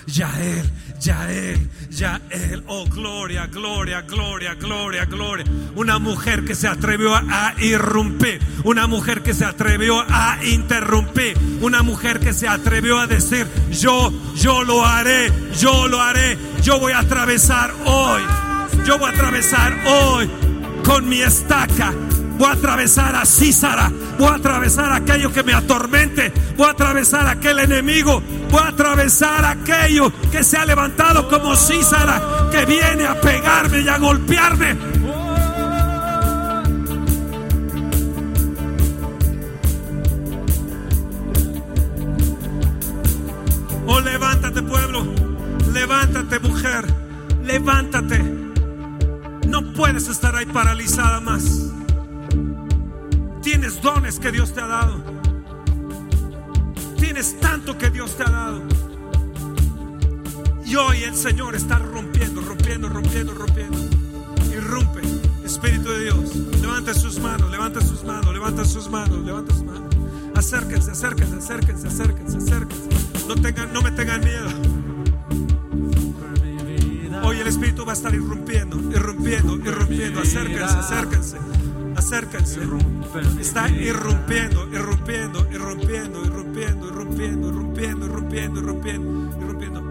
Yael, Yael. Yael, oh gloria, gloria, gloria, gloria, gloria. Una mujer que se atrevió a irrumpir, una mujer que se atrevió a interrumpir, una mujer que se atrevió a decir, yo, yo lo haré, yo lo haré, yo voy a atravesar hoy, yo voy a atravesar hoy con mi estaca, voy a atravesar a Císara, voy a atravesar aquello que me atormente, voy a atravesar aquel enemigo, voy a atravesar aquello que se ha levantado como Císara, que viene a pegarme y a golpearme. Oh, levántate pueblo, levántate mujer, levántate. No puedes estar ahí paralizada más. Dones que Dios te ha dado. Tienes tanto que Dios te ha dado. Y hoy el Señor está rompiendo, rompiendo, rompiendo, rompiendo. Irrumpe, Espíritu de Dios. Levanta sus manos, levanta sus manos, levanta sus manos, levanta sus manos. Acérquense, acérquense, acérquense, acérquense, acérquense. No, tengan, no me tengan miedo. Hoy el Espíritu va a estar irrumpiendo, irrumpiendo, irrumpiendo. Acérquense, acérquense, acérquense. Está irrumpiendo, irrumpiendo, irrumpiendo, irrumpiendo, irrumpiendo, irrumpiendo, irrumpiendo, irrumpiendo, irrumpiendo.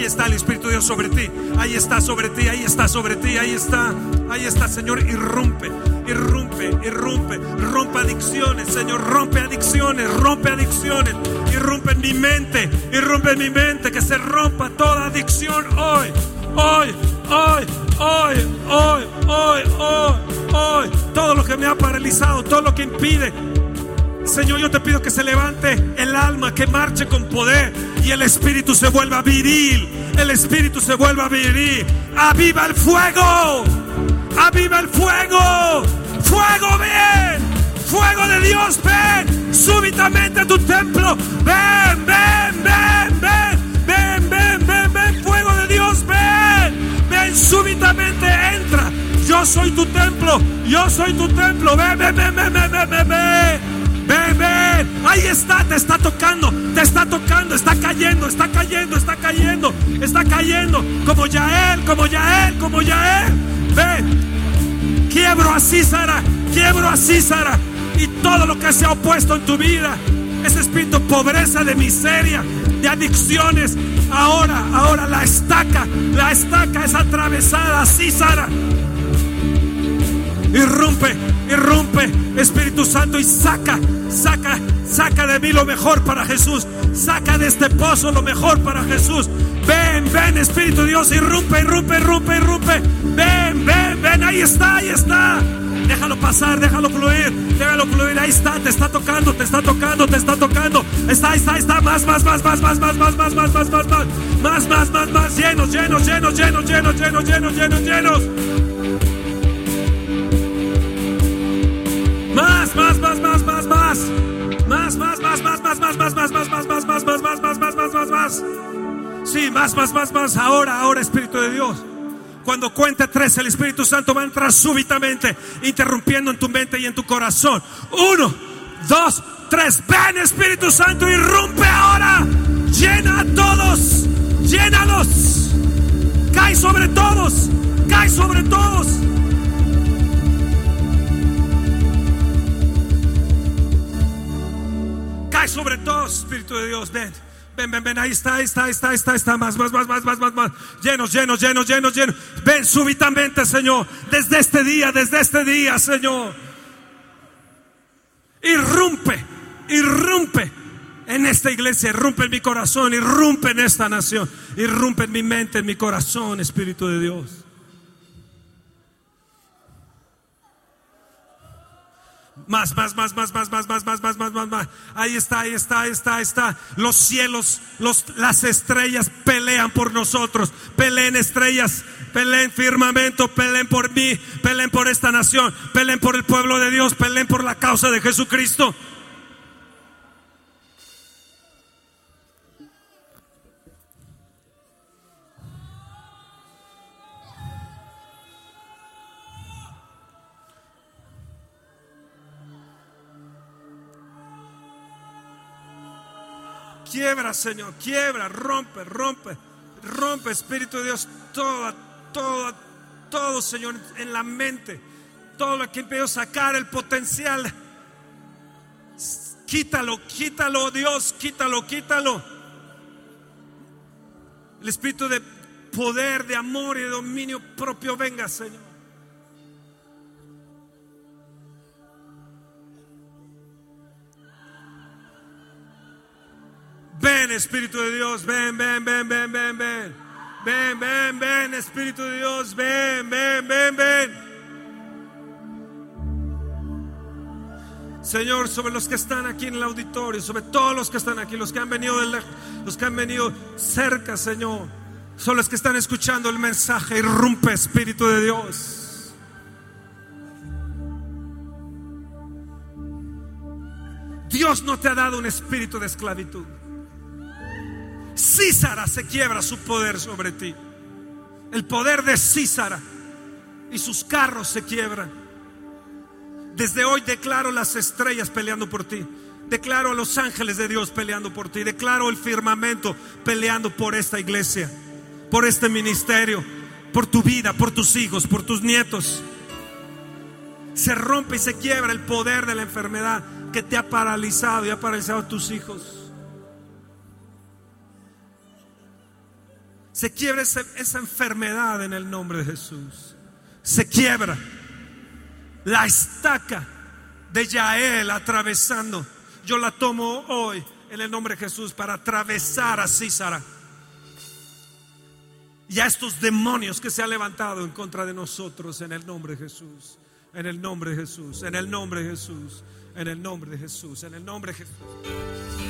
Aquí está el Espíritu de Dios sobre ti. Ahí está sobre ti, ahí está sobre ti, ahí está. Ahí está, Señor. Irrumpe, irrumpe, irrumpe. Rompe adicciones, Señor. Rompe adicciones, rompe adicciones. Irrumpe en mi mente, irrumpe en mi mente. Que se rompa toda adicción hoy, hoy, hoy, hoy, hoy, hoy, hoy, hoy. Todo lo que me ha paralizado, todo lo que impide. Señor, yo te pido que se levante el alma, que marche con poder y el espíritu se vuelva viril. El espíritu se vuelva viril. Aviva el fuego. Aviva el fuego. Fuego, ven. Fuego de Dios, ven. Súbitamente a tu templo. Ven, ven, ven, ven. Ven, ven, ven, ven. Fuego de Dios, ven. Ven, súbitamente entra. Yo soy tu templo. Yo soy tu templo. Ven, ven, ven, ven, ven. ven. Ven, ven. Ahí está, te está tocando, te está tocando, está cayendo, está cayendo, está cayendo, está cayendo. Como ya él, como ya él, como ya él. Ven. Quiebro a Císara, quiebro a Císara. Y todo lo que se ha opuesto en tu vida, ese espíritu de pobreza, de miseria, de adicciones. Ahora, ahora la estaca, la estaca es atravesada, Císara. Irrumpe, irrumpe, Espíritu Santo, y saca, saca, saca de mí lo mejor para Jesús. Saca de este pozo lo mejor para Jesús. Ven, ven, Espíritu Dios, irrumpe, irrumpe, irrumpe, irrumpe. Ven, ven, ven, ahí está, ahí está. Déjalo pasar, déjalo fluir, déjalo fluir. Ahí está, te está tocando, te está tocando, te está tocando. Está, está, está. Más, más, más, más, más, más, más, más, más, más, más, más, más, más, más, más, llenos, llenos, llenos, llenos, llenos, llenos, llenos, llenos, llenos. Más, más, más, más, más, más. Más, más, más, más, más, más, más, más, más, más, más, más, más, más, más, más, más, más, más. Sí, más, más, más, más. Ahora, ahora, Espíritu de Dios. Cuando cuente tres, el Espíritu Santo va a entrar súbitamente, interrumpiendo en tu mente y en tu corazón. Uno, dos, tres. Ven, Espíritu Santo, irrumpe ahora. Llena a todos. Llénalos. Cae sobre todos. Cae sobre todos. Sobre todos, Espíritu de Dios. Ven. Ven, ven, ven, ahí está, ahí está, ahí está, ahí está, está, más, más, más, más, más, más, más, llenos, llenos, llenos, llenos, llenos. Ven súbitamente, Señor, desde este día, desde este día, Señor. Irrumpe, irrumpe en esta iglesia, irrumpe en mi corazón, irrumpe en esta nación, irrumpe en mi mente, en mi corazón, Espíritu de Dios. Más, más, más, más, más, más, más, más, más, más, más, más. Ahí está, ahí está, ahí está, ahí está. Los cielos, los, las estrellas pelean por nosotros. Peleen estrellas, peleen firmamento, peleen por mí, peleen por esta nación, peleen por el pueblo de Dios, peleen por la causa de Jesucristo. Quiebra, Señor, quiebra, rompe, rompe, rompe, Espíritu de Dios, todo, todo, todo, Señor, en la mente, todo lo que impidió sacar el potencial. Quítalo, quítalo, Dios, quítalo, quítalo. El espíritu de poder, de amor y de dominio propio venga, Señor. Ven, Espíritu de Dios, ven, ven, ven, ven, ven, ven. Ven, ven, ven, Espíritu de Dios, ven, ven, ven, ven. Señor, sobre los que están aquí en el auditorio, sobre todos los que están aquí, los que han venido de los que han venido cerca, Señor, son los que están escuchando el mensaje, irrumpe Espíritu de Dios. Dios no te ha dado un espíritu de esclavitud. Císara se quiebra su poder sobre ti. El poder de Císara y sus carros se quiebran. Desde hoy declaro las estrellas peleando por ti. Declaro a los ángeles de Dios peleando por ti. Declaro el firmamento peleando por esta iglesia, por este ministerio, por tu vida, por tus hijos, por tus nietos. Se rompe y se quiebra el poder de la enfermedad que te ha paralizado y ha paralizado a tus hijos. Se quiebra esa, enfermedad en el nombre de Jesús. Se quiebra la estaca de Yael atravesando. Yo la tomo hoy en el nombre de Jesús para atravesar a Císara y a estos demonios que se han levantado en contra de nosotros en el nombre de Jesús. En el nombre de Jesús, en el nombre de Jesús, en el nombre de Jesús, en el nombre de Jesús.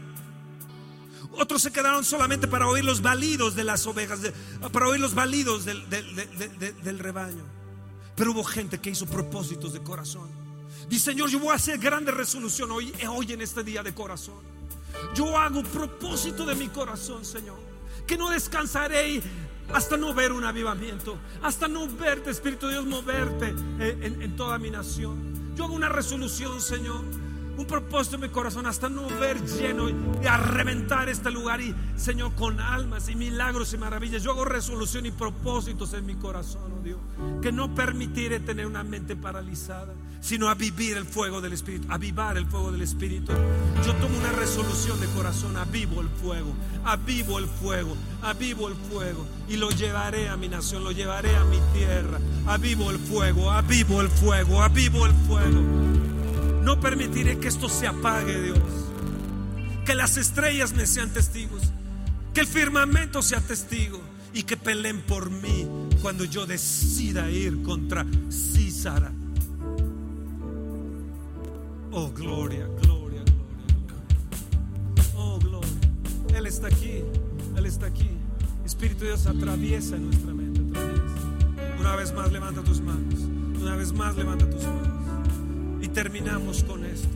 Otros se quedaron solamente para oír los balidos de las ovejas, para oír los balidos del, rebaño. Pero hubo gente que hizo propósitos de corazón. Dice, Señor, yo voy a hacer grandes resoluciones hoy, en este día de corazón. Yo hago propósito de mi corazón, Señor. Que no descansaré hasta no ver un avivamiento, hasta no verte, Espíritu de Dios, moverte en, en toda mi nación. Yo hago una resolución, Señor un propósito en mi corazón hasta no ver lleno y a este lugar y Señor con almas y milagros y maravillas. Yo hago resolución y propósitos en mi corazón, oh Dios, que no permitiré tener una mente paralizada, sino a vivir el fuego del Espíritu, avivar el fuego del Espíritu. Yo tomo una resolución de corazón, avivo el fuego, avivo el fuego, avivo el fuego y lo llevaré a mi nación, lo llevaré a mi tierra. Avivo el fuego, avivo el fuego, avivo el fuego. No permitiré que esto se apague, Dios. Que las estrellas me sean testigos. Que el firmamento sea testigo. Y que peleen por mí cuando yo decida ir contra Císara. Oh, gloria, gloria, gloria. Oh, gloria. Él está aquí. Él está aquí. Espíritu de Dios atraviesa nuestra mente. Una vez más levanta tus manos. Una vez más levanta tus manos. Terminamos con esto.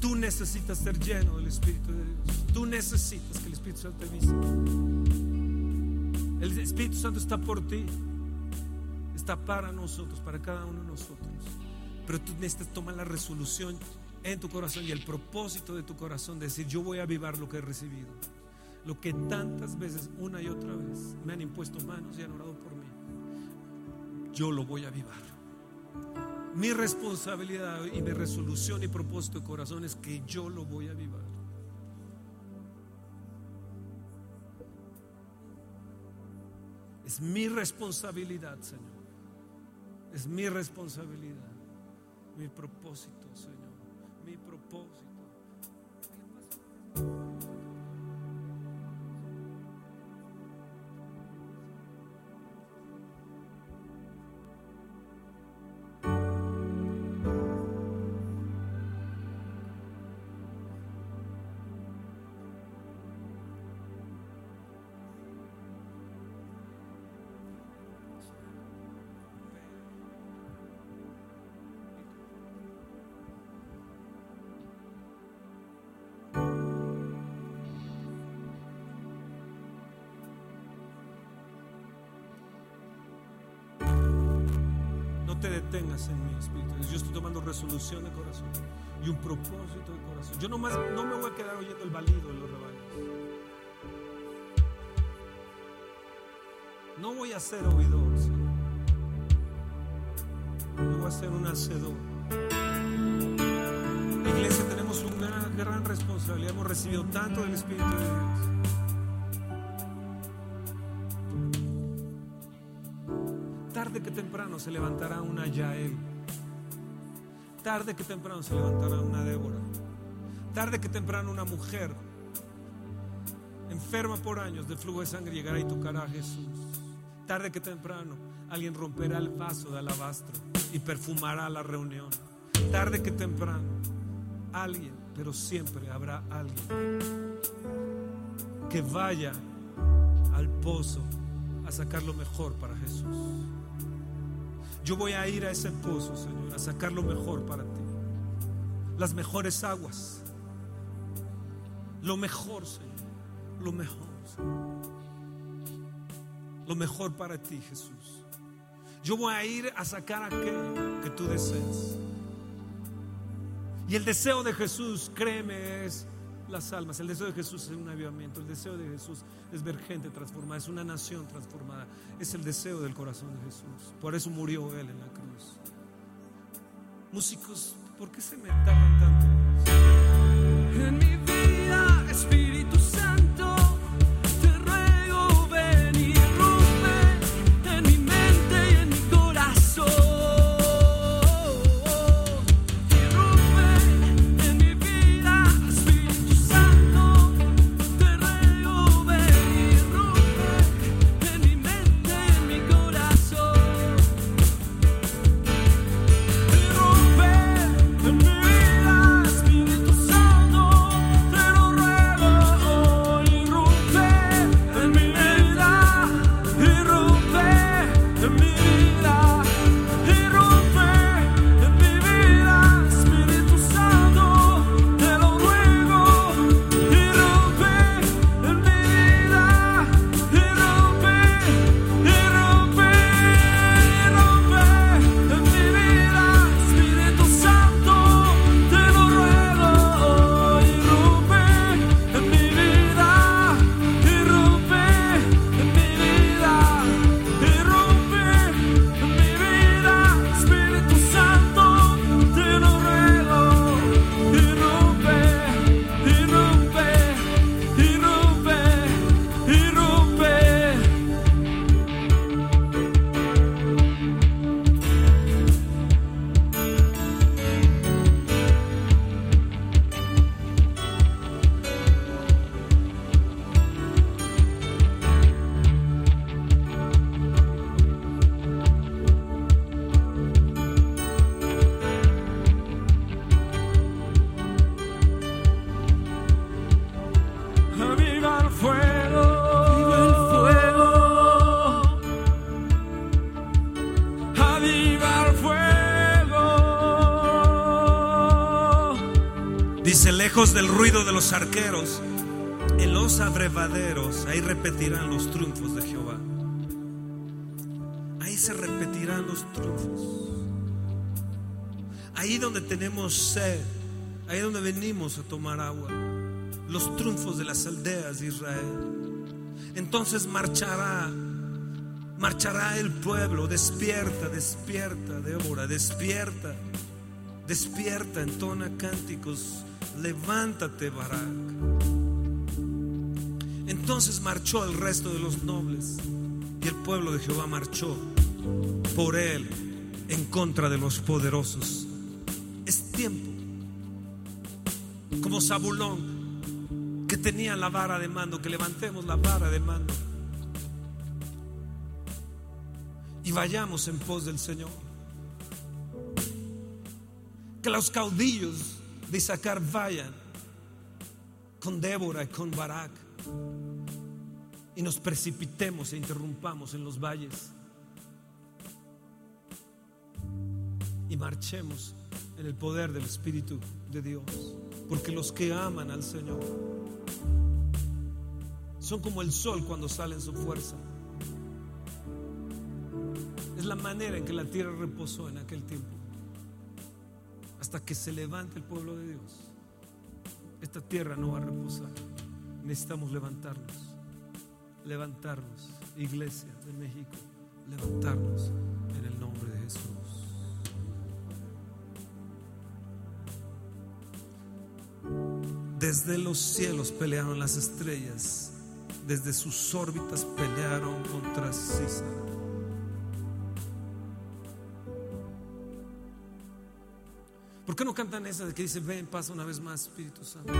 Tú necesitas ser lleno del Espíritu de Dios. Tú necesitas que el Espíritu Santo te. El Espíritu Santo está por ti. Está para nosotros, para cada uno de nosotros. Pero tú necesitas tomar la resolución en tu corazón y el propósito de tu corazón de decir, yo voy a avivar lo que he recibido. Lo que tantas veces, una y otra vez, me han impuesto manos y han orado por mí. Yo lo voy a avivar. Mi responsabilidad y mi resolución y propósito de corazón es que yo lo voy a avivar. Es mi responsabilidad, Señor. Es mi responsabilidad. Mi propósito, Señor. Mi propósito. No te detengas en mi espíritu. Yo estoy tomando resolución de corazón y un propósito de corazón. Yo nomás no me voy a quedar oyendo el balido de los rebaños. No voy a ser oidor, Señor. Yo voy a ser un hacedor. Iglesia, tenemos una gran responsabilidad. Hemos recibido tanto del Espíritu de Dios. Se levantará una Yael. Tarde que temprano se levantará una Débora. Tarde que temprano una mujer enferma por años de flujo de sangre llegará y tocará a Jesús. Tarde que temprano alguien romperá el vaso de alabastro y perfumará la reunión. Tarde que temprano alguien, pero siempre habrá alguien que vaya al pozo a sacar lo mejor para Jesús. Yo voy a ir a ese pozo, Señor, a sacar lo mejor para ti. Las mejores aguas. Lo mejor, Señor. Lo mejor, Señor. Lo mejor para ti, Jesús. Yo voy a ir a sacar aquello que tú deseas. Y el deseo de Jesús, créeme, es las almas. El deseo de Jesús es un avivamiento. El deseo de Jesús es ver gente transformada, es una nación transformada. Es el deseo del corazón de Jesús. Por eso murió Él en la cruz. Músicos, ¿por qué se me tardan tanto? En mi vida, Espíritu Santo, del ruido de los arqueros, en los abrevaderos, ahí repetirán los triunfos de Jehová. Ahí se repetirán los triunfos. Ahí donde tenemos sed, ahí donde venimos a tomar agua, los triunfos de las aldeas de Israel. Entonces marchará, marchará el pueblo, despierta, despierta, Débora, despierta, despierta, entona cánticos, levántate, Barak. Entonces marchó el resto de los nobles y el pueblo de Jehová marchó por él en contra de los poderosos. Es tiempo, como Zabulón, que tenía la vara de mando, que levantemos la vara de mando y vayamos en pos del Señor. Que los caudillos de Isaacar vayan con Débora y con Barak y nos precipitemos e interrumpamos en los valles y marchemos en el poder del Espíritu de Dios. Porque los que aman al Señor son como el sol cuando sale en su fuerza. Es la manera en que la tierra reposó en aquel tiempo. Hasta que se levante el pueblo de Dios. Esta tierra no va a reposar. Necesitamos levantarnos. Levantarnos. Iglesia de México. Levantarnos en el nombre de Jesús. Desde los cielos pelearon las estrellas. Desde sus órbitas pelearon contra César. Qué no cantan esa de que dice, ven, pasa una vez más, Espíritu Santo?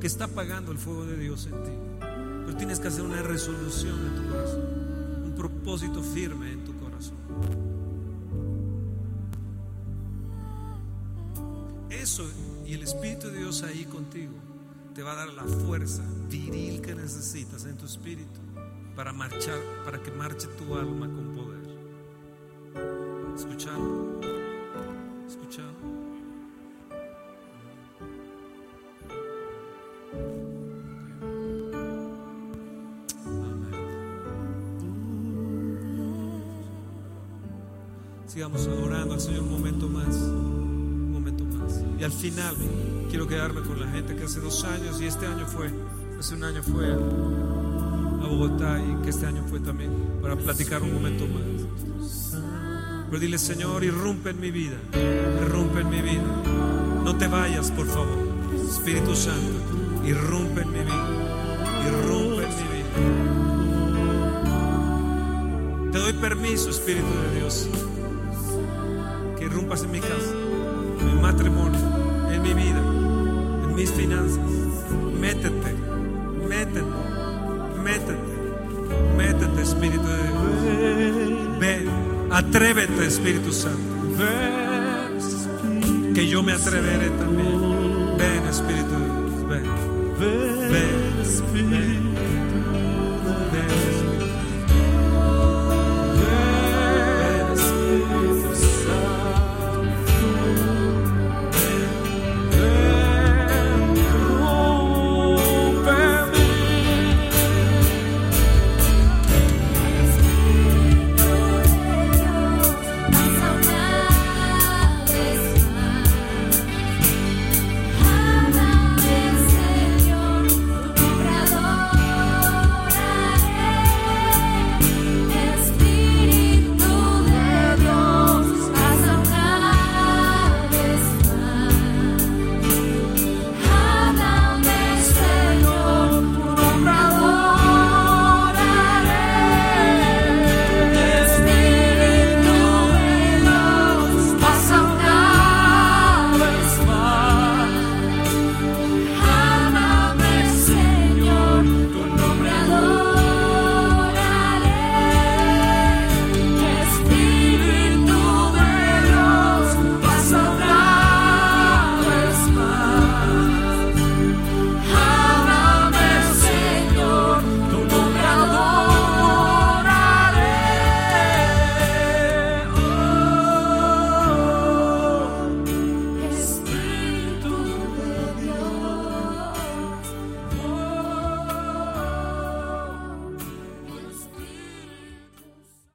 Que está apagando el fuego de Dios en ti. Pero tienes que hacer una resolución en tu corazón, un propósito firme en tu corazón. Eso y el Espíritu de Dios ahí contigo te va a dar la fuerza viril que necesitas en tu espíritu para marchar, para que marche tu alma con poder. Escuchando. Sigamos adorando al Señor un momento más, un momento más. Y al final quiero quedarme con la gente que hace dos años y este año fue, hace un año fue a, Bogotá y que este año fue también para platicar un momento más. Pero dile, Señor, irrumpe en mi vida, irrumpe en mi vida. No te vayas, por favor. Espíritu Santo, irrumpe en mi vida, irrumpe en mi vida. Te doy permiso, Espíritu de Dios, que irrumpas en mi casa, en mi matrimonio, en mi vida, en mis finanzas. Métete, métete, métete, métete, Espíritu de Dios. Ven, atrévete, Espíritu Santo. Que yo me atreveré también. Ven, Espíritu de Dios, ven. Ven, ven.